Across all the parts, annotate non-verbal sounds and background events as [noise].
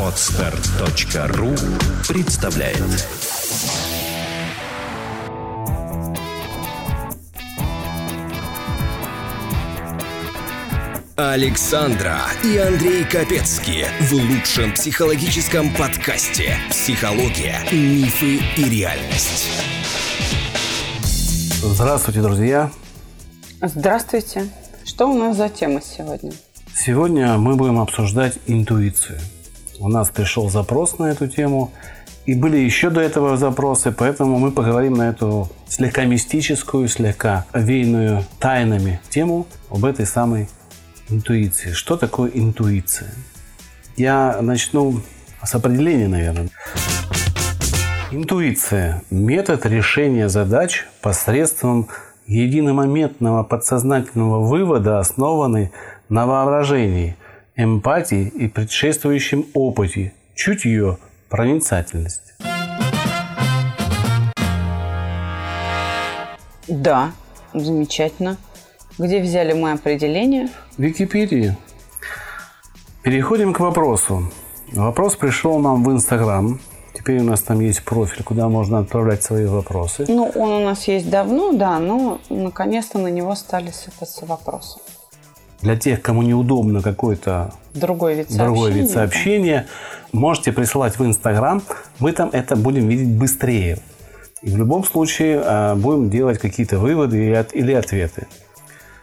Отстар.ру представляет Александра и Андрей Капецки в лучшем психологическом подкасте «Психология, мифы и реальность». Здравствуйте, друзья! Здравствуйте! Что у нас за тема сегодня? Сегодня мы будем обсуждать интуицию. У нас пришел запрос на эту тему, и были еще до этого запросы, поэтому мы поговорим на эту слегка мистическую, слегка овеянную тайнами тему об этой самой интуиции. Что такое интуиция? Я начну с определения, наверное. Интуиция – метод решения задач посредством единомоментного подсознательного вывода, основанный на воображении, эмпатии и предшествующем опыте, чутье, проницательность. Да, замечательно. Где взяли мы определение? В Википедии. Переходим к вопросу. Вопрос пришел нам в Инстаграм. Теперь у нас там есть профиль, куда можно отправлять свои вопросы. Ну, он у нас есть давно, да, но наконец-то на него стали сыпаться вопросы. Для тех, кому неудобно какой-то другой вид сообщения, другой вид сообщения можете присылать в Инстаграм. Мы там это будем видеть быстрее. И в любом случае э, будем делать какие-то выводы или ответы.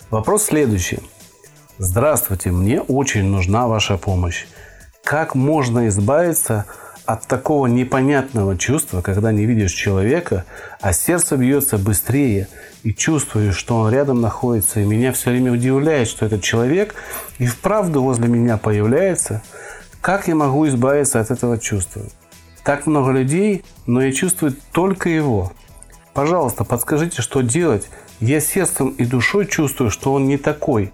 Вопрос следующий. Здравствуйте, мне очень нужна ваша помощь. Как можно избавиться от такого непонятного чувства, когда не видишь человека, а сердце бьется быстрее и чувствуешь, что он рядом находится, и меня все время удивляет, что этот человек и вправду возле меня появляется, как я могу избавиться от этого чувства? Так много людей, но я чувствую только его. Пожалуйста, подскажите, что делать, я сердцем и душой чувствую, что он не такой.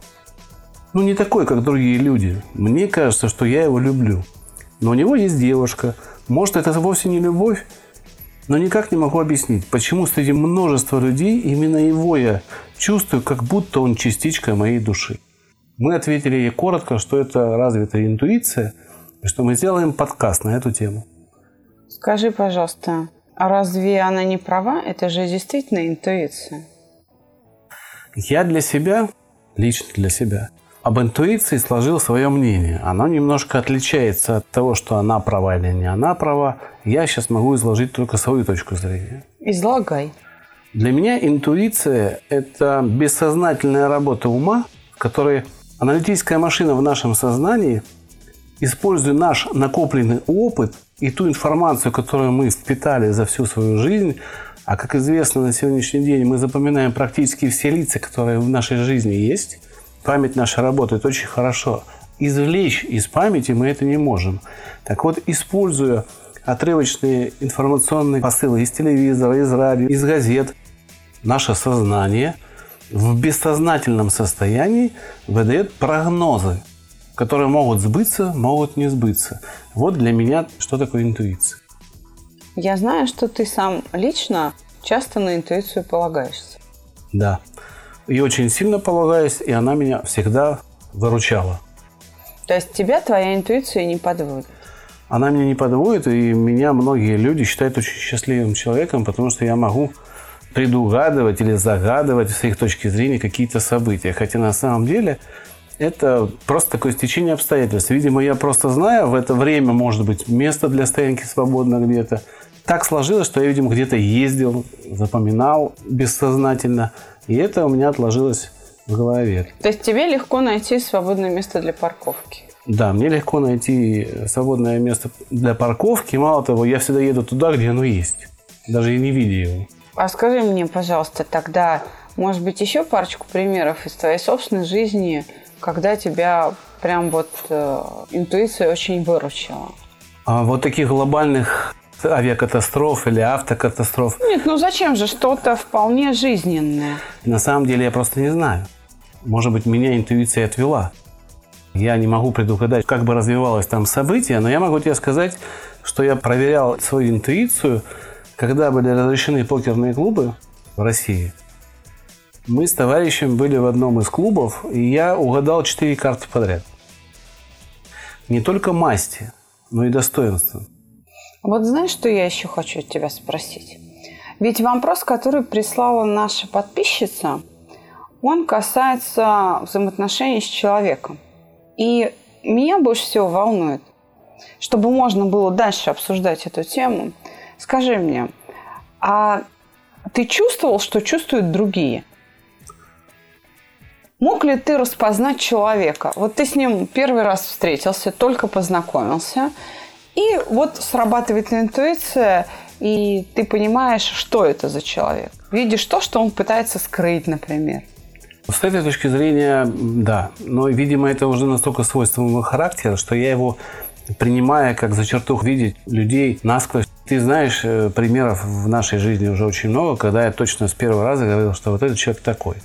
Ну, не такой, как другие люди. Мне кажется, что я его люблю. Но у него есть девушка. Может, это вовсе не любовь? Но никак не могу объяснить, почему среди множества людей именно его я чувствую, как будто он частичка моей души. Мы ответили ей коротко, что это развитая интуиция, и что мы сделаем подкаст на эту тему. Скажи, пожалуйста, а разве она не права? Это же действительно интуиция. Я для себя, лично для себя, об интуиции сложил свое мнение. Оно немножко отличается от того, что она права или не она права. Я сейчас могу изложить только свою точку зрения. Излагай. Для меня интуиция – это бессознательная работа ума, в которой аналитическая машина в нашем сознании, используя наш накопленный опыт и ту информацию, которую мы впитали за всю свою жизнь, а как известно, на сегодняшний день мы запоминаем практически все лица, которые в нашей жизни есть. Память наша работает очень хорошо. Извлечь из памяти мы это не можем. Так вот, используя отрывочные информационные посылы из телевизора, из радио, из газет, наше сознание в бессознательном состоянии выдает прогнозы, которые могут сбыться, могут не сбыться. Вот для меня что такое интуиция. Я знаю, что ты сам лично часто на интуицию полагаешься. Да. И очень сильно полагаюсь, и она меня всегда выручала. То есть тебя твоя интуиция не подводит? Она меня не подводит, и меня многие люди считают очень счастливым человеком, потому что я могу предугадывать или загадывать с их точки зрения какие-то события. Хотя на самом деле это просто такое стечение обстоятельств. Видимо, я просто знаю, в это время может быть место для стоянки свободно где-то так сложилось, что я, видимо, где-то ездил, запоминал бессознательно, и это у меня отложилось в голове. То есть тебе легко найти свободное место для парковки? Да, мне легко найти свободное место для парковки. Мало того, я всегда еду туда, где оно есть, даже и не видя его. А скажи мне, пожалуйста, тогда, может быть, еще парочку примеров из твоей собственной жизни, когда тебя прям вот э, интуиция очень выручила? А вот таких глобальных авиакатастроф или автокатастроф. Нет, ну зачем же что-то вполне жизненное? На самом деле я просто не знаю. Может быть, меня интуиция отвела. Я не могу предугадать, как бы развивалось там событие, но я могу тебе сказать, что я проверял свою интуицию, когда были разрешены покерные клубы в России. Мы с товарищем были в одном из клубов, и я угадал четыре карты подряд. не только масти, но и достоинства. Вот знаешь, что я еще хочу тебя спросить? Ведь вопрос, который прислала наша подписчица, он касается взаимоотношений с человеком. И меня больше всего волнует, чтобы можно было дальше обсуждать эту тему. Скажи мне, а ты чувствовал, что чувствуют другие? Мог ли ты распознать человека? Вот ты с ним первый раз встретился, только познакомился, и вот срабатывает интуиция, и ты понимаешь, что это за человек. Видишь то, что он пытается скрыть, например. С этой точки зрения, да. Но, видимо, это уже настолько свойство моего характера, что я его принимая как за черту видеть людей насквозь. Ты знаешь, э, примеров в нашей жизни уже очень много, когда я точно с первого раза говорил, что вот этот человек такой.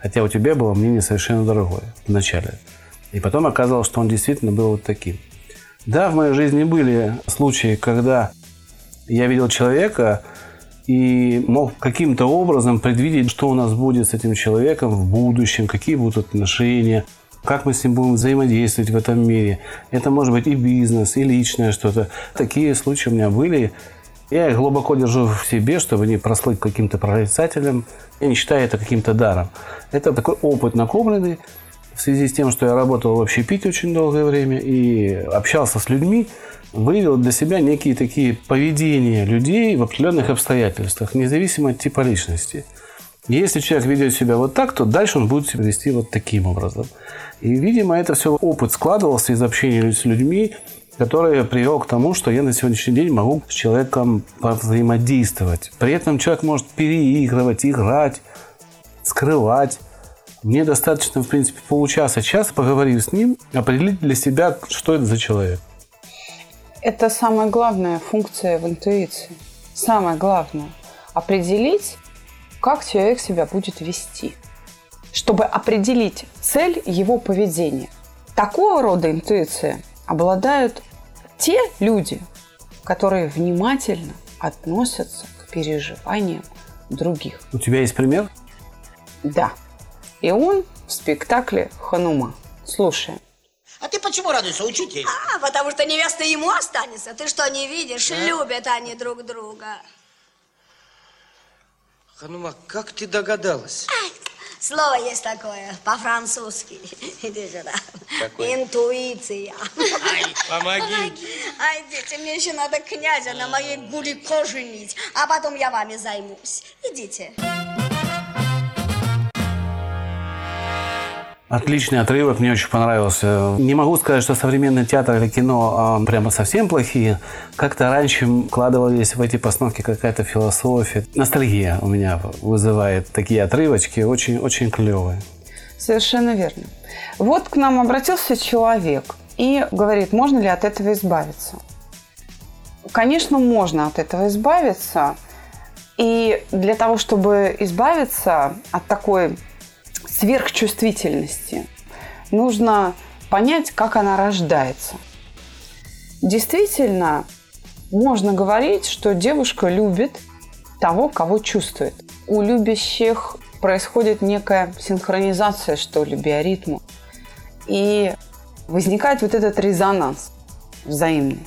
Хотя у тебя было мнение совершенно другое вначале. И потом оказалось, что он действительно был вот таким. Да, в моей жизни были случаи, когда я видел человека и мог каким-то образом предвидеть, что у нас будет с этим человеком в будущем, какие будут отношения, как мы с ним будем взаимодействовать в этом мире. Это может быть и бизнес, и личное что-то. Такие случаи у меня были. Я их глубоко держу в себе, чтобы не прослыть каким-то прорицателем. Я не считаю это каким-то даром. Это такой опыт накопленный, в связи с тем, что я работал в общепите очень долгое время и общался с людьми, выявил для себя некие такие поведения людей в определенных обстоятельствах, независимо от типа личности. Если человек ведет себя вот так, то дальше он будет себя вести вот таким образом. И, видимо, это все опыт складывался из общения с людьми, который привел к тому, что я на сегодняшний день могу с человеком взаимодействовать. При этом человек может переигрывать, играть, скрывать. Мне достаточно, в принципе, получаса, час поговорив с ним, определить для себя, что это за человек. Это самая главная функция в интуиции. Самое главное – определить, как человек себя будет вести, чтобы определить цель его поведения. Такого рода интуиция обладают те люди, которые внимательно относятся к переживаниям других. У тебя есть пример? Да. И он в спектакле «Ханума». Слушаем. А ты почему радуешься, учитель? А, потому что невеста ему останется. Ты что, не видишь? Да? Любят они друг друга. Ханума, как ты догадалась? Слово есть такое, по-французски. Иди сюда. Какое? Интуиция. Ай, помоги. Ай, дети, мне еще надо князя на моей Гулико женить, а потом я вами займусь. Идите. Отличный отрывок, мне очень понравился. Не могу сказать, что современный театр или кино а, прямо совсем плохие. Как-то раньше вкладывались в эти постановки какая-то философия. Ностальгия у меня вызывает такие отрывочки, очень, очень клевые. Совершенно верно. Вот к нам обратился человек и говорит, можно ли от этого избавиться. Конечно, можно от этого избавиться. И для того, чтобы избавиться от такой сверхчувствительности. Нужно понять, как она рождается. Действительно, можно говорить, что девушка любит того, кого чувствует. У любящих происходит некая синхронизация, что ли, биоритма. И возникает вот этот резонанс взаимный.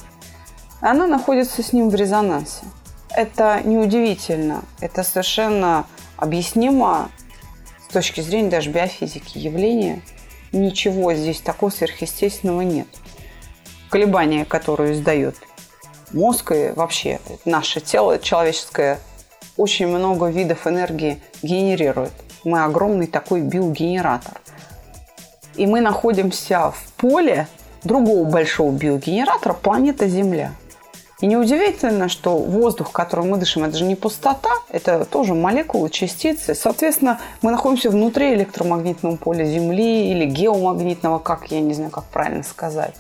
Она находится с ним в резонансе. Это неудивительно, это совершенно объяснимо с точки зрения даже биофизики явления, ничего здесь такого сверхъестественного нет. Колебания, которые издает мозг и вообще наше тело человеческое, очень много видов энергии генерирует. Мы огромный такой биогенератор. И мы находимся в поле другого большого биогенератора, планета Земля – и неудивительно, что воздух, которым мы дышим, это же не пустота, это тоже молекулы, частицы. Соответственно, мы находимся внутри электромагнитного поля Земли или геомагнитного, как я не знаю, как правильно сказать.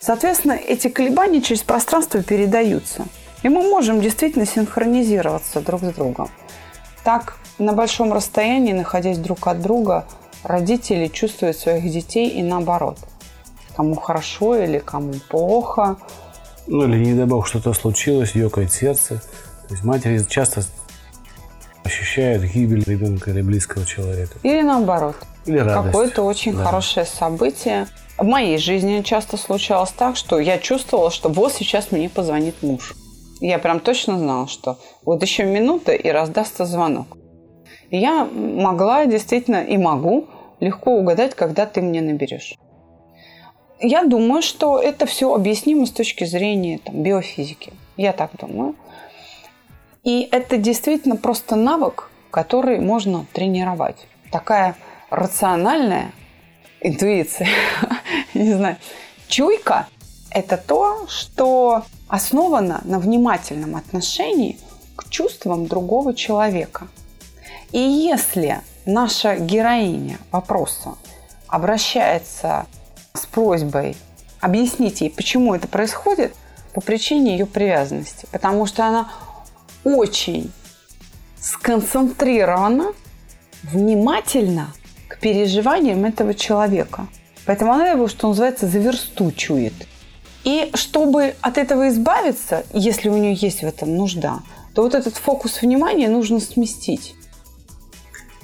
Соответственно, эти колебания через пространство передаются. И мы можем действительно синхронизироваться друг с другом. Так, на большом расстоянии, находясь друг от друга, родители чувствуют своих детей и наоборот. Кому хорошо или кому плохо – ну или не дай бог что-то случилось, ёкает сердце. То есть матери часто ощущают гибель ребенка или близкого человека. Или наоборот. Или радость. Какое-то очень да. хорошее событие. В моей жизни часто случалось так, что я чувствовала, что вот сейчас мне позвонит муж. Я прям точно знала, что вот еще минута и раздастся звонок. И я могла действительно и могу легко угадать, когда ты мне наберешь. Я думаю, что это все объяснимо с точки зрения там, биофизики. Я так думаю. И это действительно просто навык, который можно тренировать. Такая рациональная интуиция, [laughs] не знаю, чуйка – это то, что основано на внимательном отношении к чувствам другого человека. И если наша героиня вопроса обращается с просьбой объяснить ей, почему это происходит, по причине ее привязанности. Потому что она очень сконцентрирована, внимательно к переживаниям этого человека. Поэтому она его, что называется, заверстучует. И чтобы от этого избавиться, если у нее есть в этом нужда, то вот этот фокус внимания нужно сместить.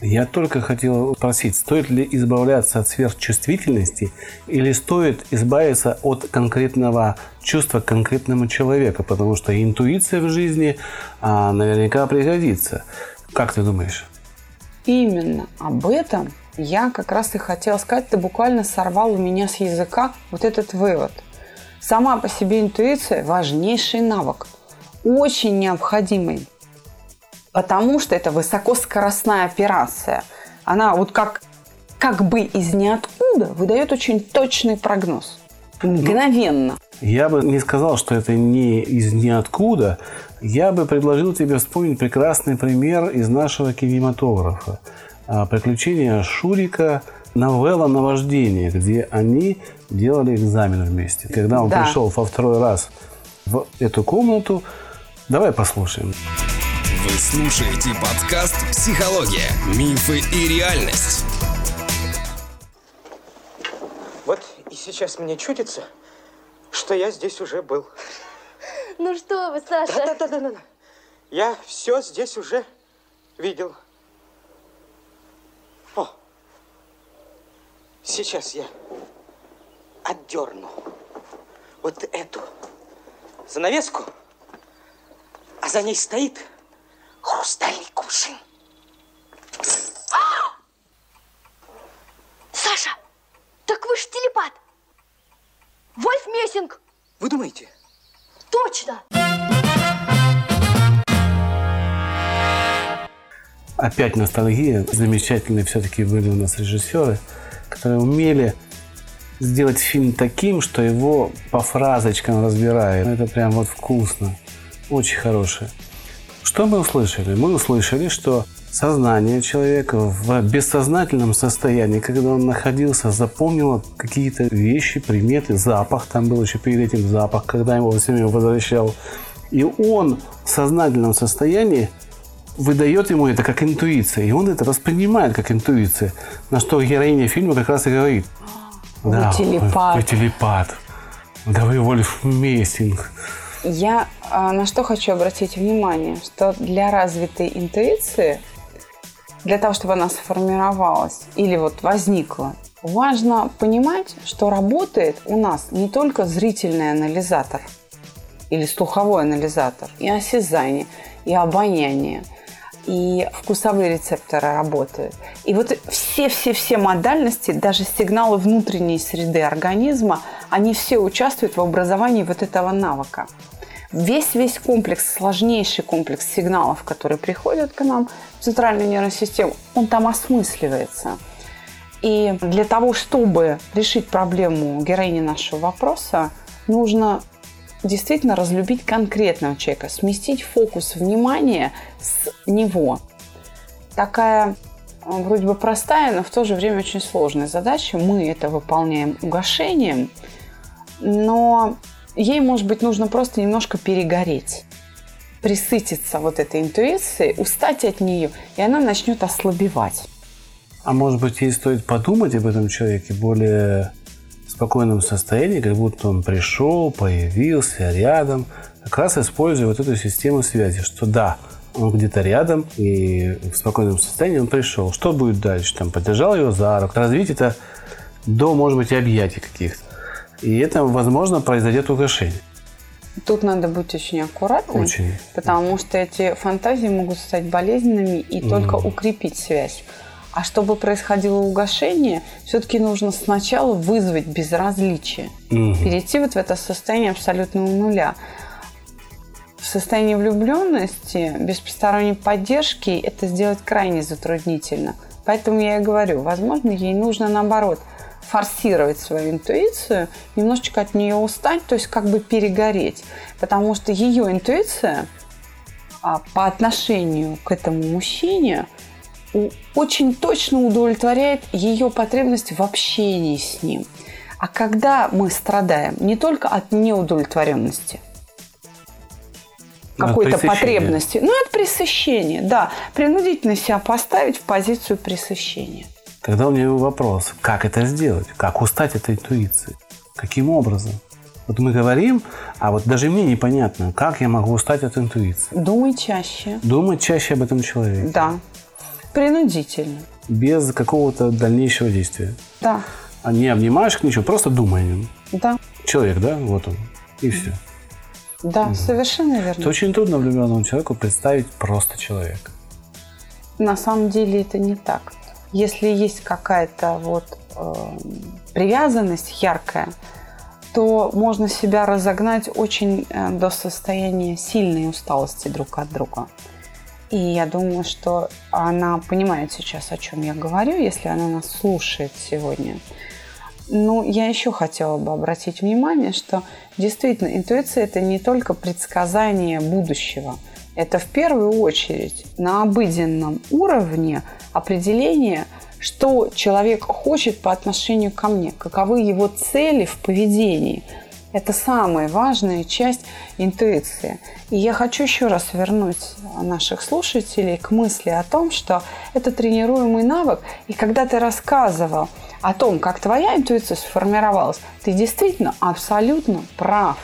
Я только хотел спросить, стоит ли избавляться от сверхчувствительности или стоит избавиться от конкретного чувства к конкретному человеку, потому что интуиция в жизни а, наверняка пригодится. Как ты думаешь? Именно об этом я как раз и хотела сказать. Ты буквально сорвал у меня с языка вот этот вывод. Сама по себе интуиция – важнейший навык, очень необходимый потому что это высокоскоростная операция. Она вот как, как бы из ниоткуда выдает очень точный прогноз. Мгновенно. Я бы не сказал, что это не из ниоткуда. Я бы предложил тебе вспомнить прекрасный пример из нашего кинематографа. А, Приключения Шурика, новелла «Наваждение», где они делали экзамен вместе. Когда он Да. пришел во второй раз в эту комнату, давай послушаем. Вы слушаете подкаст «Психология. Мифы и реальность». Вот и сейчас мне чудится, что я здесь уже был. Ну что вы, Саша? Да-да-да-да. Я все здесь уже видел. О, сейчас я отдерну вот эту занавеску, а за ней стоит хрустальный кувшин. Саша, так вы ж телепат. Вольф Мессинг. Вы думаете? Точно. Опять ностальгия. Замечательные все-таки были у нас режиссеры, которые умели сделать фильм таким, что его по фразочкам разбирает. Это прям вот вкусно. Очень хорошее. Что мы услышали? Мы услышали, что сознание человека в бессознательном состоянии, когда он находился, запомнило какие-то вещи, приметы, запах. Там был еще перед этим запах, когда его все время возвращал. И он в сознательном состоянии выдает ему это как интуиция, и он это воспринимает как интуиция, на что героиня фильма как раз и говорит. Вы телепат. Вы телепат. Да вы Вольф Мессинг. Я а, на что хочу обратить внимание, что для развитой интуиции, для того, чтобы она сформировалась или вот возникла, важно понимать, что работает у нас не только зрительный анализатор или слуховой анализатор, и осязание, и обоняние, и вкусовые рецепторы работают. И вот все-все-все модальности, даже сигналы внутренней среды организма, они все участвуют в образовании вот этого навыка. Весь-весь комплекс, сложнейший комплекс сигналов, которые приходят к нам в центральную нервную систему, он там осмысливается. И для того, чтобы решить проблему героини нашего вопроса, нужно действительно разлюбить конкретного человека, сместить фокус внимания с него. Такая э, вроде бы простая, но в то же время очень сложная задача. Мы это выполняем угошением, но ей, может быть, нужно просто немножко перегореть присытиться вот этой интуицией, устать от нее, и она начнет ослабевать. А может быть, ей стоит подумать об этом человеке более спокойном состоянии, как будто он пришел, появился рядом, как раз используя вот эту систему связи, что да, он где-то рядом, и в спокойном состоянии он пришел. Что будет дальше? Там, поддержал ее за руку. Развить это до, может быть, объятий каких-то. И это, возможно, произойдет угошение. Тут надо быть очень аккуратным, Очень. потому что эти фантазии могут стать болезненными и только укрепить связь. А чтобы происходило угошение, все-таки нужно сначала вызвать безразличие, перейти вот в это состояние абсолютного нуля. В состоянии влюбленности без посторонней поддержки это сделать крайне затруднительно. Поэтому я и говорю, возможно, ей нужно наоборот форсировать свою интуицию, немножечко от нее устать, то есть как бы перегореть. Потому что ее интуиция а, по отношению к этому мужчине очень точно удовлетворяет ее потребность в общении с ним. А когда мы страдаем не только от неудовлетворенности, какой-то потребности, ну, от пресыщения, да, принудительно себя поставить в позицию пресыщения. Тогда у меня вопрос, как это сделать? Как устать от интуиции? Каким образом? Вот мы говорим, а вот даже мне непонятно, как я могу устать от интуиции. Думай чаще. Думать чаще об этом человеке. Да. Принудительно. Без какого-то дальнейшего действия. Да. А не обнимаешь к ничего, просто думай о нем. Да. Человек, да? Вот он. И все. Да, совершенно верно. Это очень трудно влюбленному человеку представить просто человека. На самом деле это не так. Если есть какая-то вот э, привязанность яркая, то можно себя разогнать очень э, до состояния сильной усталости друг от друга. И я думаю, что она понимает сейчас, о чем я говорю, если она нас слушает сегодня. Ну, я еще хотела бы обратить внимание, что действительно интуиция это не только предсказание будущего. Это в первую очередь на обыденном уровне определение, что человек хочет по отношению ко мне, каковы его цели в поведении. Это самая важная часть интуиции. И я хочу еще раз вернуть наших слушателей к мысли о том, что это тренируемый навык. И когда ты рассказывал о том, как твоя интуиция сформировалась, ты действительно абсолютно прав.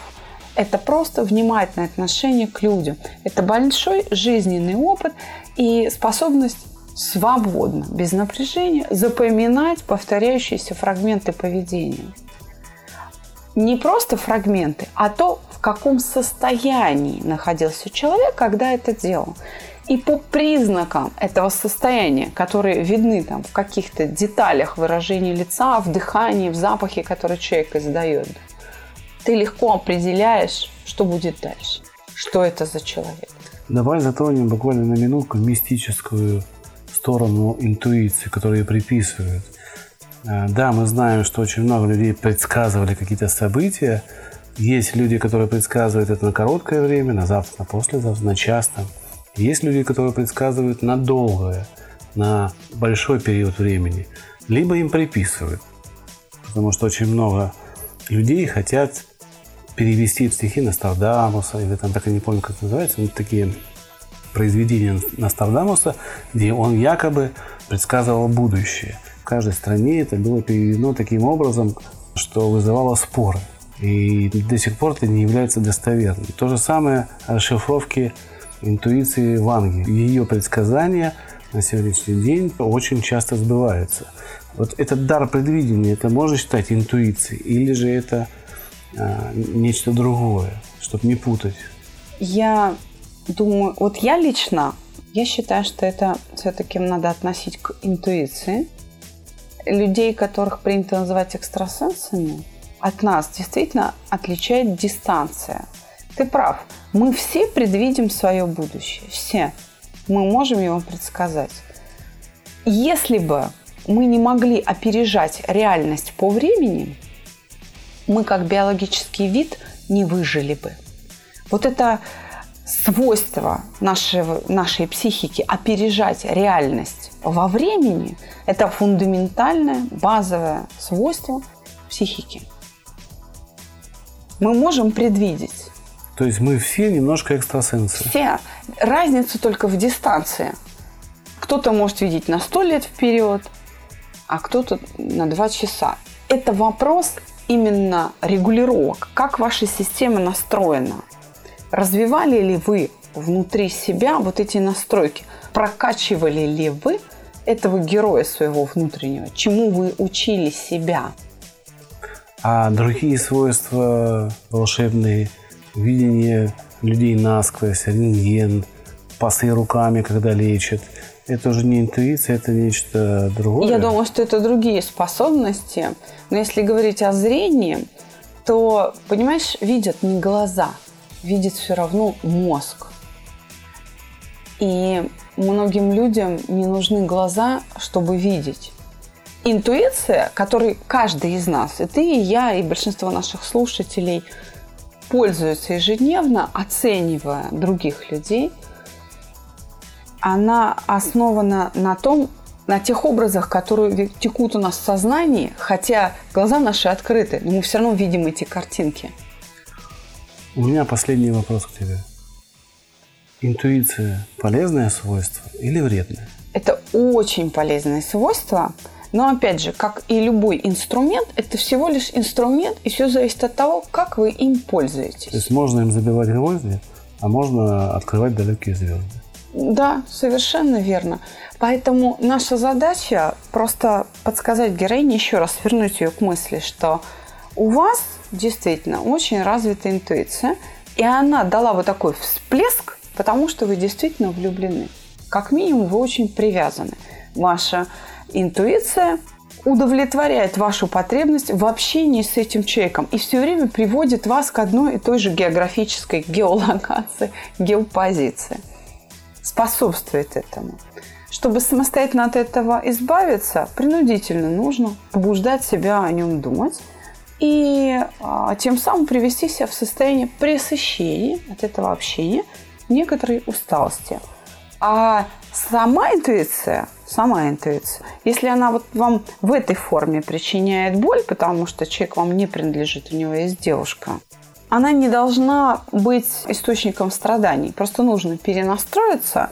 Это просто внимательное отношение к людям. Это большой жизненный опыт и способность свободно, без напряжения запоминать повторяющиеся фрагменты поведения. Не просто фрагменты, а то, в каком состоянии находился человек, когда это делал. И по признакам этого состояния, которые видны там в каких-то деталях выражения лица, в дыхании, в запахе, который человек издает, ты легко определяешь, что будет дальше, что это за человек. Давай затронем буквально на минутку мистическую сторону интуиции, которую приписывают. Э, Да, мы знаем, что очень много людей предсказывали какие-то события. Есть люди, которые предсказывают это на короткое время, на завтра, на послезавтра, на час. там. Есть люди, которые предсказывают на долгое, на большой период времени. Либо им приписывают. Потому что очень много людей хотят перевести стихи Нострадамуса, или там так и не помню, как это называется, ну, такие произведения Нострадамуса, где он якобы предсказывал будущее. В каждой стране это было переведено таким образом, что вызывало споры. И до сих пор это не является достоверным. То же самое расшифровки интуиции Ванги. Ее предсказания на сегодняшний день очень часто сбываются. Вот этот дар предвидения, это можно считать интуицией? Или же это а, нечто другое, чтобы не путать? Я думаю, вот я лично, я считаю, что это все-таки надо относить к интуиции. Людей, которых принято называть экстрасенсами, от нас действительно отличает дистанция. Ты прав. Мы все предвидим свое будущее. Все. Мы можем его предсказать. Если бы мы не могли опережать реальность по времени, мы как биологический вид не выжили бы. Вот это свойство нашего, нашей психики опережать реальность во времени – это фундаментальное, базовое свойство психики. Мы можем предвидеть То есть мы все немножко экстрасенсы. все. Разница только в дистанции. Кто-то может видеть на 100 лет вперед, а кто-то на 2 часа. Это вопрос именно регулировок. Как ваша система настроена? Развивали ли вы внутри себя вот эти настройки? Прокачивали ли вы этого героя своего внутреннего? Чему вы учили себя? А другие свойства волшебные, видение людей насквозь, рентген, пасы руками, когда лечат, это уже не интуиция, это нечто другое. Я думаю, что это другие способности. Но если говорить о зрении, то, понимаешь, видят не глаза, видит все равно мозг. И многим людям не нужны глаза, чтобы видеть. Интуиция, которой каждый из нас, и ты, и я, и большинство наших слушателей пользуются ежедневно, оценивая других людей, она основана на том, на тех образах, которые текут у нас в сознании, хотя глаза наши открыты, но мы все равно видим эти картинки. У меня последний вопрос к тебе. Интуиция – полезное свойство или вредное? Это очень полезное свойство, но опять же, как и любой инструмент, это всего лишь инструмент, и все зависит от того, как вы им пользуетесь. То есть можно им забивать гвозди, а можно открывать далекие звезды. Да, совершенно верно. Поэтому наша задача просто подсказать героине, еще раз вернуть ее к мысли, что у вас действительно очень развита интуиция, и она дала вот такой всплеск, потому что вы действительно влюблены. Как минимум, вы очень привязаны. Ваша интуиция удовлетворяет вашу потребность в общении с этим человеком и все время приводит вас к одной и той же географической геолокации, геопозиции – способствует этому. Чтобы самостоятельно от этого избавиться, принудительно нужно побуждать себя о нем думать и а, тем самым привести себя в состояние пресыщения от этого общения, некоторой усталости. А сама интуиция, сама интуиция, если она вот вам в этой форме причиняет боль, потому что человек вам не принадлежит, у него есть девушка, она не должна быть источником страданий. Просто нужно перенастроиться,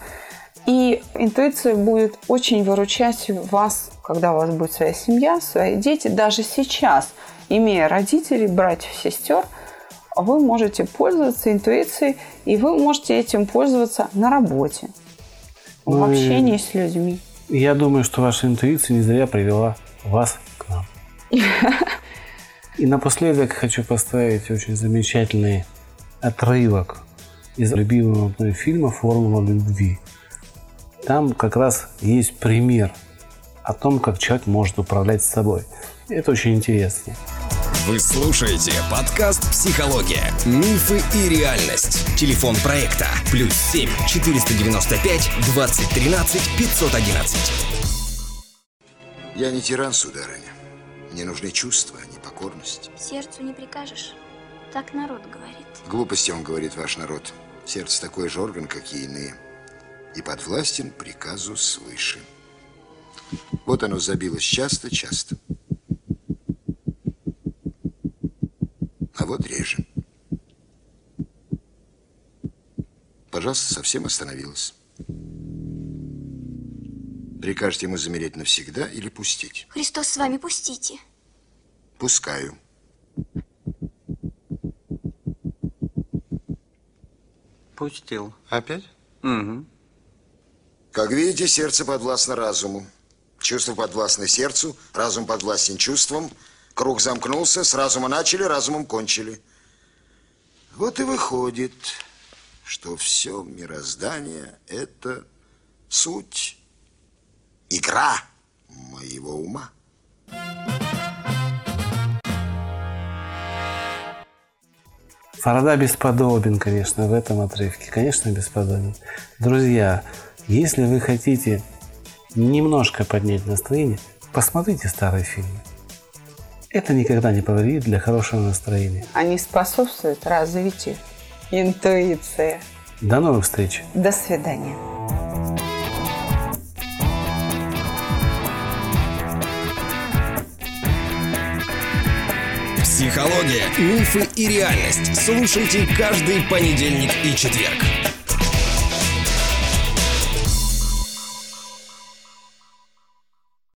и интуиция будет очень выручать вас, когда у вас будет своя семья, свои дети. Даже сейчас, имея родителей, братьев, сестер, вы можете пользоваться интуицией, и вы можете этим пользоваться на работе, в ну, общении с людьми. Я думаю, что ваша интуиция не зря привела вас к нам. И напоследок хочу поставить очень замечательный отрывок из любимого мной фильма «Формула любви». Там как раз есть пример о том, как человек может управлять собой. Это очень интересно. Вы слушаете подкаст «Психология. Мифы и реальность». Телефон проекта «Плюс 7 495 2013 511». Я не тиран, сударыня. Мне нужны чувства, а не покорность. Сердцу не прикажешь. Так народ говорит. Глупости он говорит, ваш народ. Сердце такой же орган, как и иные. И подвластен приказу свыше. Вот оно забилось часто-часто. А вот реже. Пожалуйста, совсем остановилось. Прикажете ему замереть навсегда или пустить? Христос с вами, пустите. Пускаю. Пустил. Опять? Угу. Как видите, сердце подвластно разуму. Чувство подвластно сердцу, разум подвластен чувствам. Круг замкнулся, с разума начали, разумом кончили. Вот и выходит, что все мироздание – это суть игра моего ума. Фарада бесподобен, конечно, в этом отрывке. Конечно, бесподобен. Друзья, если вы хотите немножко поднять настроение, посмотрите старые фильмы. Это никогда не повредит для хорошего настроения. Они способствуют развитию интуиции. До новых встреч. До свидания. Психология, мифы и реальность. Слушайте каждый понедельник и четверг.